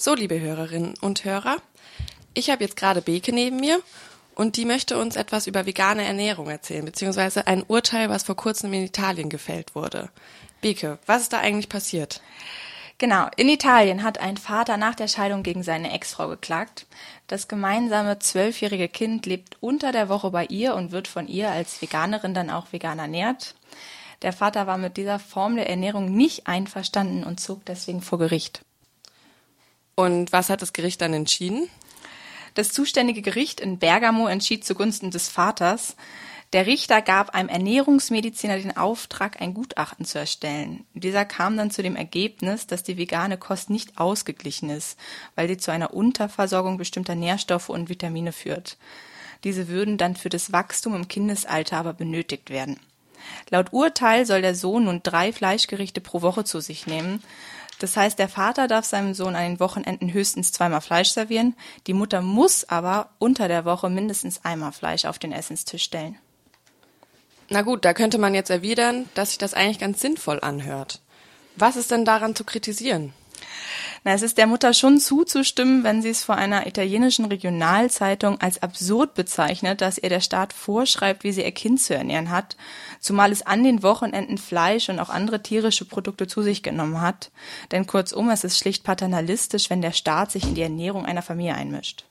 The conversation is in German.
So, liebe Hörerinnen und Hörer, ich habe jetzt gerade Beke neben mir und die möchte uns etwas über vegane Ernährung erzählen, beziehungsweise ein Urteil, was vor kurzem in Italien gefällt wurde. Beke, was ist da eigentlich passiert? Genau, in Italien hat ein Vater nach der Scheidung gegen seine Ex-Frau geklagt. Das gemeinsame zwölfjährige Kind lebt unter der Woche bei ihr und wird von ihr als Veganerin dann auch vegan ernährt. Der Vater war mit dieser Form der Ernährung nicht einverstanden und zog deswegen vor Gericht. Und was hat das Gericht dann entschieden? Das zuständige Gericht in Bergamo entschied zugunsten des Vaters. Der Richter gab einem Ernährungsmediziner den Auftrag, ein Gutachten zu erstellen. Dieser kam dann zu dem Ergebnis, dass die vegane Kost nicht ausgeglichen ist, weil sie zu einer Unterversorgung bestimmter Nährstoffe und Vitamine führt. Diese würden dann für das Wachstum im Kindesalter aber benötigt werden. Laut Urteil soll der Sohn nun drei Fleischgerichte pro Woche zu sich nehmen. Das heißt, der Vater darf seinem Sohn an den Wochenenden höchstens zweimal Fleisch servieren, die Mutter muss aber unter der Woche mindestens einmal Fleisch auf den Essenstisch stellen. Na gut, da könnte man jetzt erwidern, dass sich das eigentlich ganz sinnvoll anhört. Was ist denn daran zu kritisieren? Na, es ist der Mutter schon zuzustimmen, wenn sie es vor einer italienischen Regionalzeitung als absurd bezeichnet, dass ihr der Staat vorschreibt, wie sie ihr Kind zu ernähren hat, zumal es an den Wochenenden Fleisch und auch andere tierische Produkte zu sich genommen hat. Denn kurzum, es ist schlicht paternalistisch, wenn der Staat sich in die Ernährung einer Familie einmischt.